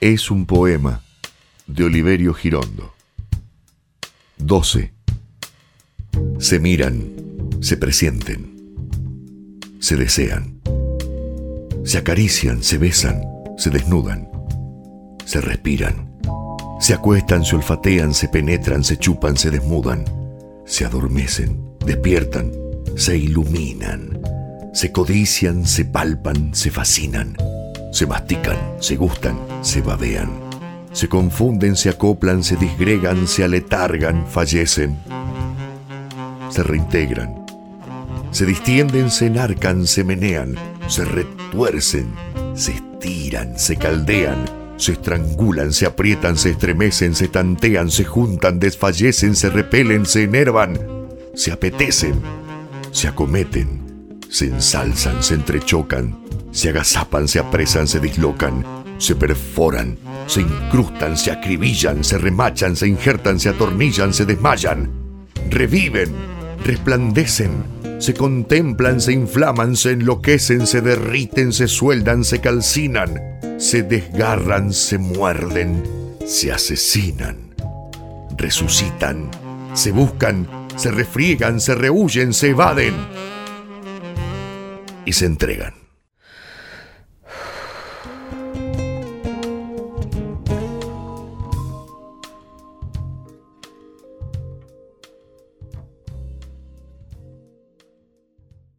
Es un poema de Oliverio Girondo. 12. Se miran, se presienten, se desean, se acarician, se besan, se desnudan, se respiran, se acuestan, se olfatean, se penetran, se chupan, se desmudan, se adormecen, despiertan, se iluminan, se codician, se palpan, se fascinan, se mastican, se gustan, se babean, se confunden, se acoplan, se disgregan, se aletargan, fallecen, se reintegran, se distienden, se enarcan, se menean, se retuercen, se estiran, se caldean, se estrangulan, se aprietan, se estremecen, se tantean, se juntan, desfallecen, se repelen, se enervan, se apetecen, se acometen, se ensalzan, se entrechocan, se agazapan, se apresan, se dislocan, se perforan, se incrustan, se acribillan, se remachan, se injertan, se atornillan, se desmayan, reviven, resplandecen, se contemplan, se inflaman, se enloquecen, se derriten, se sueldan, se calcinan, se desgarran, se muerden, se asesinan, resucitan, se buscan, se refriegan, se rehuyen, se evaden y se entregan.